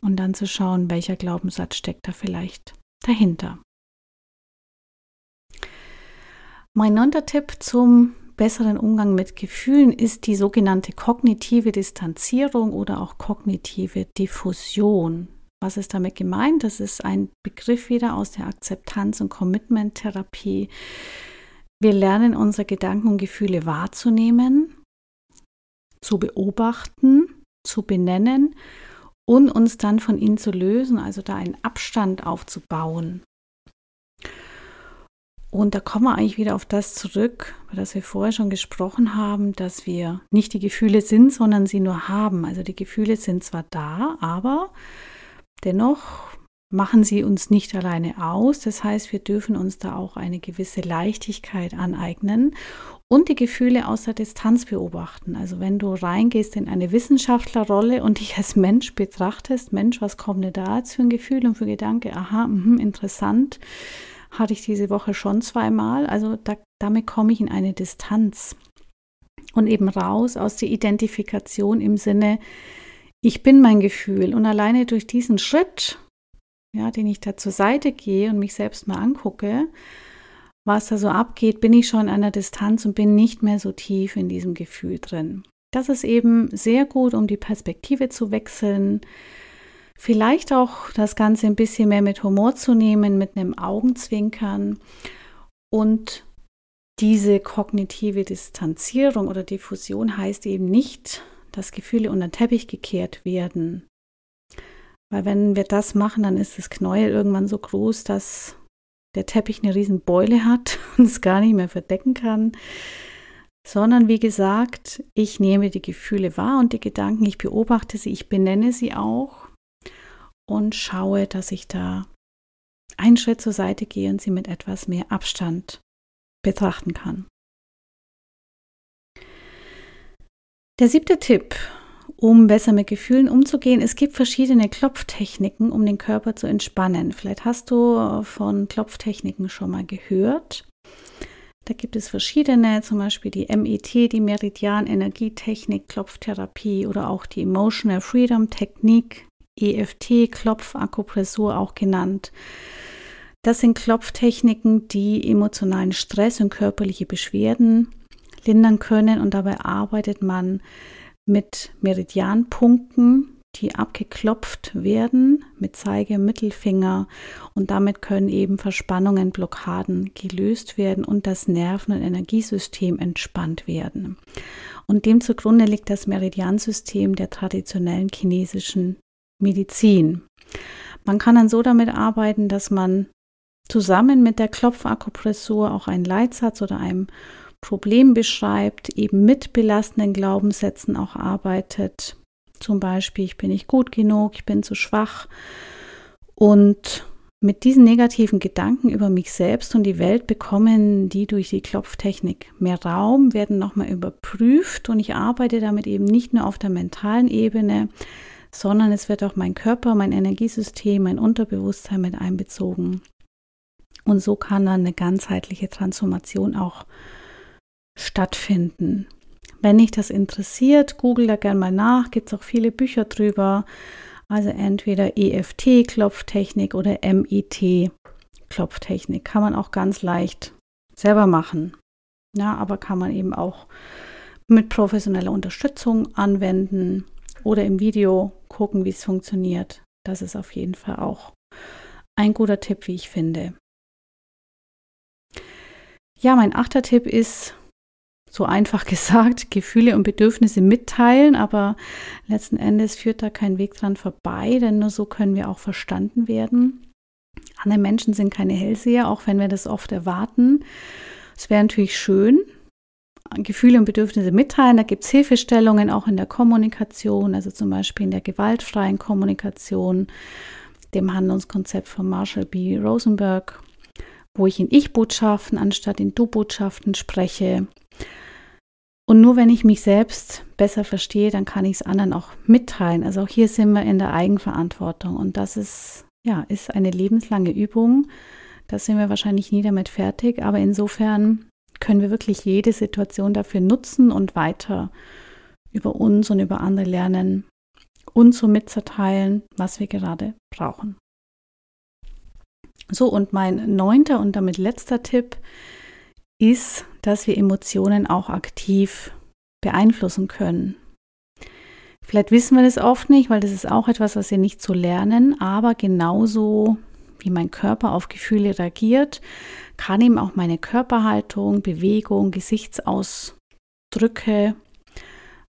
Und dann zu schauen, welcher Glaubenssatz steckt da vielleicht dahinter. Mein neunter Tipp zum besseren Umgang mit Gefühlen ist die sogenannte kognitive Distanzierung oder auch kognitive Diffusion. Was ist damit gemeint? Das ist ein Begriff wieder aus der Akzeptanz- und Commitment-Therapie. Wir lernen unsere Gedanken und Gefühle wahrzunehmen, zu beobachten, zu benennen und uns dann von ihnen zu lösen, also da einen Abstand aufzubauen. Und da kommen wir eigentlich wieder auf das zurück, das wir vorher schon gesprochen haben, dass wir nicht die Gefühle sind, sondern sie nur haben. Also die Gefühle sind zwar da, aber dennoch machen sie uns nicht alleine aus. Das heißt, wir dürfen uns da auch eine gewisse Leichtigkeit aneignen und die Gefühle aus der Distanz beobachten. Also wenn du reingehst in eine Wissenschaftlerrolle und dich als Mensch betrachtest, Mensch, was kommt denn da jetzt für ein Gefühl und für Gedanke? Aha, mh, interessant. Hatte ich diese Woche schon zweimal. Also da, damit komme ich in eine Distanz und eben raus aus der Identifikation im Sinne, ich bin mein Gefühl. Und alleine durch diesen Schritt, ja, den ich da zur Seite gehe und mich selbst mal angucke, was da so abgeht, bin ich schon an einer Distanz und bin nicht mehr so tief in diesem Gefühl drin. Das ist eben sehr gut, um die Perspektive zu wechseln. Vielleicht auch das Ganze ein bisschen mehr mit Humor zu nehmen, mit einem Augenzwinkern und diese kognitive Distanzierung oder Diffusion heißt eben nicht, dass Gefühle unter den Teppich gekehrt werden. Weil wenn wir das machen, dann ist das Knäuel irgendwann so groß, dass der Teppich eine riesen Beule hat und es gar nicht mehr verdecken kann. Sondern wie gesagt, ich nehme die Gefühle wahr und die Gedanken, ich beobachte sie, ich benenne sie auch und schaue, dass ich da einen Schritt zur Seite gehe und sie mit etwas mehr Abstand betrachten kann. Der siebte Tipp, um besser mit Gefühlen umzugehen. Es gibt verschiedene Klopftechniken, um den Körper zu entspannen. Vielleicht hast du von Klopftechniken schon mal gehört. Da gibt es verschiedene, zum Beispiel die MET, die Meridian Energietechnik, Klopftherapie oder auch die Emotional Freedom Technik, EFT, Klopfakupressur auch genannt. Das sind Klopftechniken, die emotionalen Stress und körperliche Beschwerden lindern können und dabei arbeitet man mit Meridianpunkten, die abgeklopft werden mit Zeige, Mittelfinger und damit können eben Verspannungen, Blockaden gelöst werden und das Nerven- und Energiesystem entspannt werden. Und dem zugrunde liegt das Meridiansystem der traditionellen chinesischen Medizin. Man kann dann so damit arbeiten, dass man zusammen mit der Klopfakupressur auch einen Leitsatz oder einem Problem beschreibt, eben mit belastenden Glaubenssätzen auch arbeitet. Zum Beispiel, ich bin nicht gut genug, ich bin zu schwach. Und mit diesen negativen Gedanken über mich selbst und die Welt bekommen die durch die Klopftechnik mehr Raum, werden nochmal überprüft und ich arbeite damit eben nicht nur auf der mentalen Ebene, sondern es wird auch mein Körper, mein Energiesystem, mein Unterbewusstsein mit einbezogen. Und so kann dann eine ganzheitliche Transformation auch stattfinden. Wenn dich das interessiert, google da gerne mal nach, gibt es auch viele Bücher drüber. Also entweder EFT Klopftechnik oder MIT Klopftechnik. Kann man auch ganz leicht selber machen. Ja, aber kann man eben auch mit professioneller Unterstützung anwenden oder im Video gucken, wie es funktioniert. Das ist auf jeden Fall auch ein guter Tipp, wie ich finde. Ja, mein achter Tipp ist, so einfach gesagt, Gefühle und Bedürfnisse mitteilen, aber letzten Endes führt da kein Weg dran vorbei, denn nur so können wir auch verstanden werden. Andere Menschen sind keine Hellseher, auch wenn wir das oft erwarten. Es wäre natürlich schön, Gefühle und Bedürfnisse mitteilen. Da gibt es Hilfestellungen auch in der Kommunikation, also zum Beispiel in der gewaltfreien Kommunikation, dem Handlungskonzept von Marshall B. Rosenberg wo ich in Ich-Botschaften anstatt in Du-Botschaften spreche. Und nur wenn ich mich selbst besser verstehe, dann kann ich es anderen auch mitteilen. Also auch hier sind wir in der Eigenverantwortung. Und das ist, ja, ist eine lebenslange Übung. Da sind wir wahrscheinlich nie damit fertig. Aber insofern können wir wirklich jede Situation dafür nutzen und weiter über uns und über andere lernen, uns so mitzuteilen, was wir gerade brauchen. So, und mein neunter und damit letzter Tipp ist, dass wir Emotionen auch aktiv beeinflussen können. Vielleicht wissen wir das oft nicht, weil das ist auch etwas, was wir nicht so lernen, aber genauso wie mein Körper auf Gefühle reagiert, kann eben auch meine Körperhaltung, Bewegung, Gesichtsausdrücke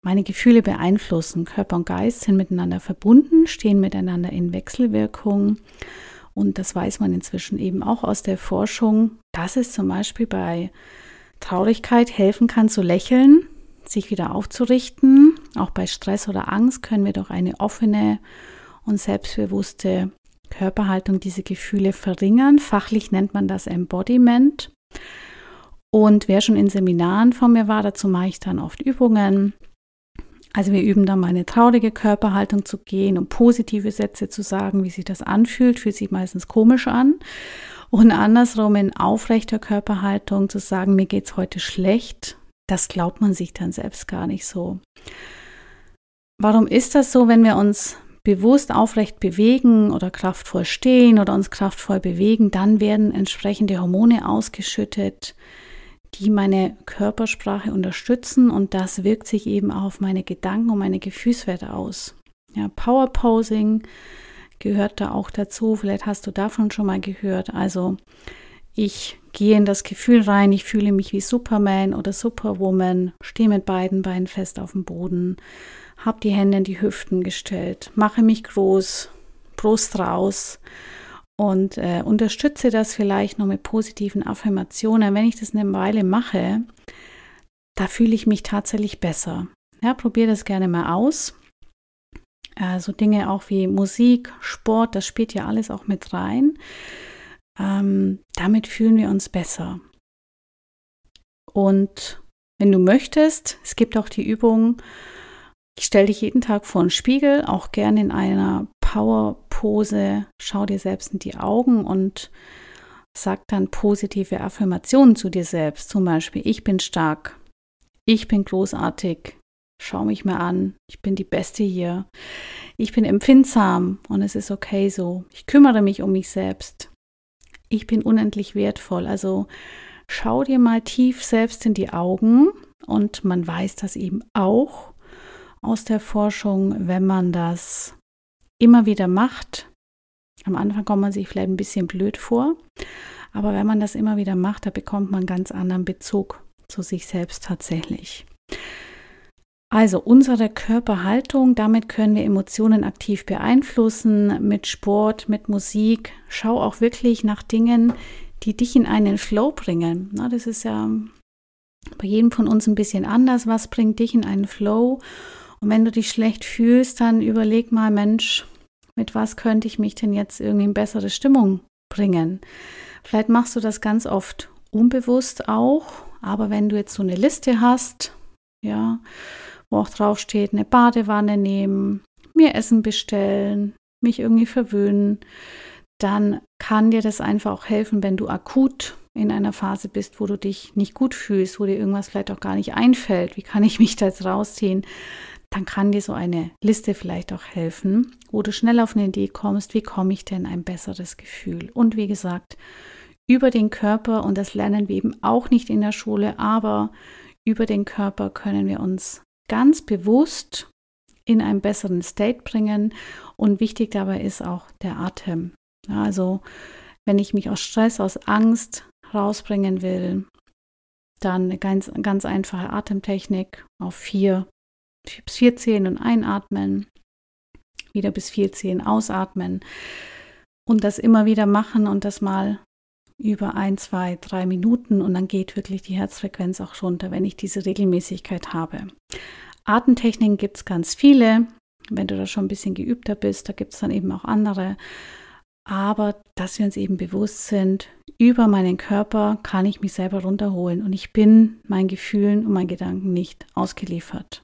meine Gefühle beeinflussen. Körper und Geist sind miteinander verbunden, stehen miteinander in Wechselwirkung und das weiß man inzwischen eben auch aus der Forschung, dass es zum Beispiel bei Traurigkeit helfen kann zu lächeln, sich wieder aufzurichten. Auch bei Stress oder Angst können wir durch eine offene und selbstbewusste Körperhaltung diese Gefühle verringern. Fachlich nennt man das Embodiment. Und wer schon in Seminaren von mir war, dazu mache ich dann oft Übungen. Also wir üben dann mal eine traurige Körperhaltung zu gehen, um positive Sätze zu sagen, wie sich das anfühlt, fühlt sich meistens komisch an. Und andersrum in aufrechter Körperhaltung zu sagen, mir geht es heute schlecht, das glaubt man sich dann selbst gar nicht so. Warum ist das so, wenn wir uns bewusst aufrecht bewegen oder kraftvoll stehen oder uns kraftvoll bewegen, dann werden entsprechende Hormone ausgeschüttet, die meine Körpersprache unterstützen und das wirkt sich eben auch auf meine Gedanken und meine Gefühlswerte aus. Ja, Power Posing gehört da auch dazu. Vielleicht hast du davon schon mal gehört. Also ich gehe in das Gefühl rein, ich fühle mich wie Superman oder Superwoman, stehe mit beiden Beinen fest auf dem Boden, habe die Hände in die Hüften gestellt, mache mich groß, Brust raus und äh, unterstütze das vielleicht noch mit positiven Affirmationen. Wenn ich das eine Weile mache, da fühle ich mich tatsächlich besser. Ja, probiere das gerne mal aus. Also Dinge auch wie Musik, Sport, das spielt ja alles auch mit rein. Ähm, damit fühlen wir uns besser. Und wenn du möchtest, es gibt auch die Übung, ich stelle dich jeden Tag vor einen Spiegel, auch gerne in einer Power-Pose. Schau dir selbst in die Augen und sag dann positive Affirmationen zu dir selbst. Zum Beispiel, ich bin stark, ich bin großartig, schau mich mal an, ich bin die Beste hier, ich bin empfindsam und es ist okay so, ich kümmere mich um mich selbst, ich bin unendlich wertvoll. Also schau dir mal tief selbst in die Augen und man weiß das eben auch aus der Forschung, wenn man das immer wieder macht. Am Anfang kommt man sich vielleicht ein bisschen blöd vor, aber wenn man das immer wieder macht, da bekommt man ganz anderen Bezug zu sich selbst tatsächlich. Also unsere Körperhaltung, damit können wir Emotionen aktiv beeinflussen, mit Sport, mit Musik. Schau auch wirklich nach Dingen, die dich in einen Flow bringen. Na, das ist ja bei jedem von uns ein bisschen anders. Was bringt dich in einen Flow? Und wenn du dich schlecht fühlst, dann überleg mal, Mensch, mit was könnte ich mich denn jetzt irgendwie in bessere Stimmung bringen? Vielleicht machst du das ganz oft unbewusst auch, aber wenn du jetzt so eine Liste hast, ja, wo auch drauf steht, eine Badewanne nehmen, mir Essen bestellen, mich irgendwie verwöhnen, dann kann dir das einfach auch helfen, wenn du akut in einer Phase bist, wo du dich nicht gut fühlst, wo dir irgendwas vielleicht auch gar nicht einfällt. Wie kann ich mich da jetzt rausziehen? Dann kann dir so eine Liste vielleicht auch helfen, wo du schnell auf eine Idee kommst, wie komme ich denn ein besseres Gefühl. Und wie gesagt, über den Körper, und das lernen wir eben auch nicht in der Schule, aber über den Körper können wir uns ganz bewusst in einen besseren State bringen. Und wichtig dabei ist auch der Atem. Also wenn ich mich aus Stress, aus Angst rausbringen will, dann eine ganz, ganz einfache Atemtechnik auf vier bis vier Zehen und einatmen, wieder bis vier Zehen ausatmen und das immer wieder machen und das mal über ein, zwei, drei Minuten und dann geht wirklich die Herzfrequenz auch runter, wenn ich diese Regelmäßigkeit habe. Atemtechniken gibt es ganz viele. Wenn du da schon ein bisschen geübter bist, da gibt es dann eben auch andere. Aber dass wir uns eben bewusst sind, über meinen Körper kann ich mich selber runterholen und ich bin meinen Gefühlen und meinen Gedanken nicht ausgeliefert.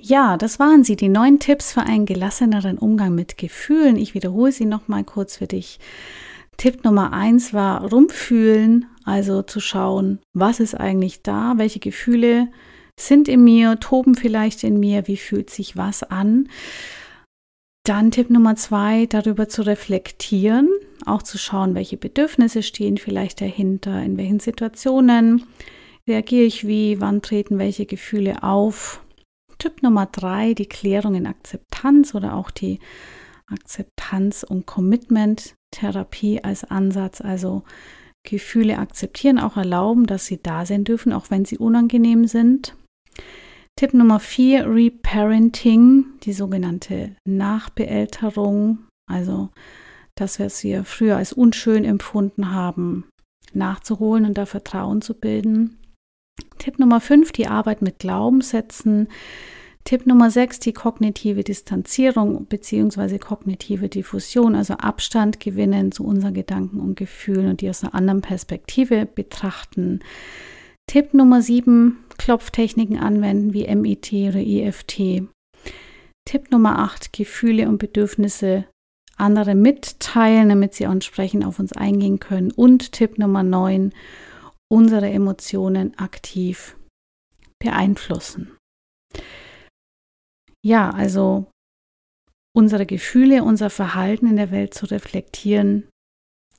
Ja, das waren sie, die neun Tipps für einen gelasseneren Umgang mit Gefühlen. Ich wiederhole sie nochmal kurz für dich. Tipp Nummer eins war rumfühlen, also zu schauen, was ist eigentlich da, welche Gefühle sind in mir, toben vielleicht in mir, wie fühlt sich was an. Dann Tipp Nummer zwei, darüber zu reflektieren, auch zu schauen, welche Bedürfnisse stehen vielleicht dahinter, in welchen Situationen reagiere ich wie, wann treten welche Gefühle auf Tipp Nummer drei, die Klärung in Akzeptanz oder auch die Akzeptanz- und Commitment-Therapie als Ansatz. Also Gefühle akzeptieren, auch erlauben, dass sie da sein dürfen, auch wenn sie unangenehm sind. Tipp Nummer vier, Reparenting, die sogenannte Nachbeälterung, also das, was wir früher als unschön empfunden haben, nachzuholen und da Vertrauen zu bilden. Tipp Nummer 5, die Arbeit mit Glaubenssätzen. Tipp Nummer 6, die kognitive Distanzierung bzw. kognitive Diffusion, also Abstand gewinnen zu unseren Gedanken und Gefühlen und die aus einer anderen Perspektive betrachten. Tipp Nummer 7, Klopftechniken anwenden wie MIT oder EFT. Tipp Nummer 8, Gefühle und Bedürfnisse andere mitteilen, damit sie entsprechend auf uns eingehen können. Und Tipp Nummer 9, unsere Emotionen aktiv beeinflussen. Ja, also unsere Gefühle, unser Verhalten in der Welt zu reflektieren,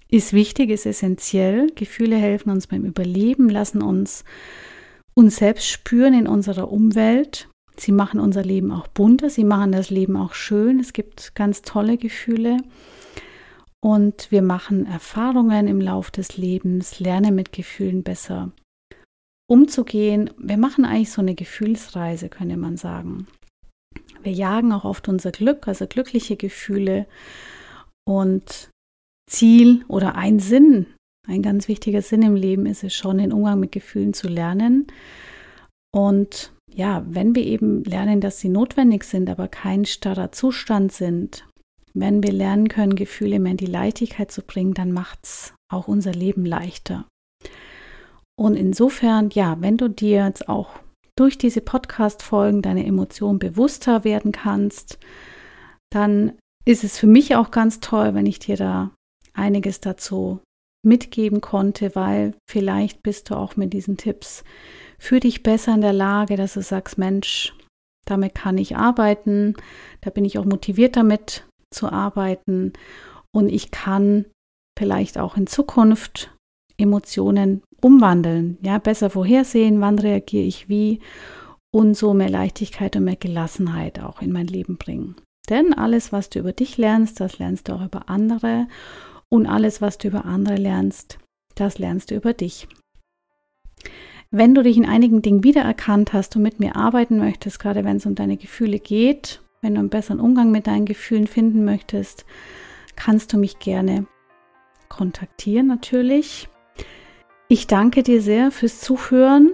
ist wichtig, ist essentiell. Gefühle helfen uns beim Überleben, lassen uns uns selbst spüren in unserer Umwelt. Sie machen unser Leben auch bunter, sie machen das Leben auch schön. Es gibt ganz tolle Gefühle. Und wir machen Erfahrungen im Lauf des Lebens, lernen mit Gefühlen besser umzugehen. Wir machen eigentlich so eine Gefühlsreise, könnte man sagen. Wir jagen auch oft unser Glück, also glückliche Gefühle. Und Ziel oder ein Sinn, ein ganz wichtiger Sinn im Leben ist es schon, den Umgang mit Gefühlen zu lernen. Und ja, wenn wir eben lernen, dass sie notwendig sind, aber kein starrer Zustand sind, wenn wir lernen können, Gefühle mehr in die Leichtigkeit zu bringen, dann macht es auch unser Leben leichter. Und insofern, ja, wenn du dir jetzt auch durch diese Podcast-Folgen deine Emotionen bewusster werden kannst, dann ist es für mich auch ganz toll, wenn ich dir da einiges dazu mitgeben konnte, weil vielleicht bist du auch mit diesen Tipps für dich besser in der Lage, dass du sagst, Mensch, damit kann ich arbeiten, da bin ich auch motiviert damit zu arbeiten und ich kann vielleicht auch in Zukunft Emotionen umwandeln, ja, besser vorhersehen, wann reagiere ich wie und so mehr Leichtigkeit und mehr Gelassenheit auch in mein Leben bringen. Denn alles, was du über dich lernst, das lernst du auch über andere und alles, was du über andere lernst, das lernst du über dich. Wenn du dich in einigen Dingen wiedererkannt hast und mit mir arbeiten möchtest, gerade wenn es um deine Gefühle geht, wenn du einen besseren Umgang mit deinen Gefühlen finden möchtest, kannst du mich gerne kontaktieren natürlich. Ich danke dir sehr fürs Zuhören.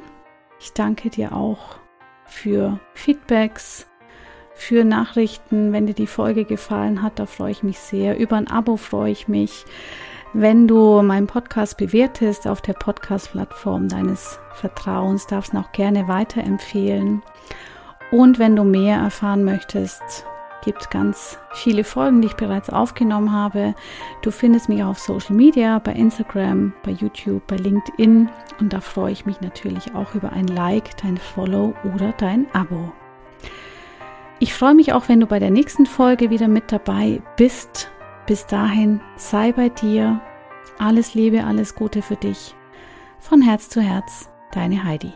Ich danke dir auch für Feedbacks, für Nachrichten. Wenn dir die Folge gefallen hat, da freue ich mich sehr. Über ein Abo freue ich mich. Wenn du meinen Podcast bewertest auf der Podcast-Plattform deines Vertrauens, darfst du auch gerne weiterempfehlen. Und wenn du mehr erfahren möchtest, gibt ganz viele Folgen, die ich bereits aufgenommen habe. Du findest mich auf Social Media, bei Instagram, bei YouTube, bei LinkedIn und da freue ich mich natürlich auch über ein Like, dein Follow oder dein Abo. Ich freue mich auch, wenn du bei der nächsten Folge wieder mit dabei bist. Bis dahin, sei bei dir. Alles Liebe, alles Gute für dich. Von Herz zu Herz, deine Heidi.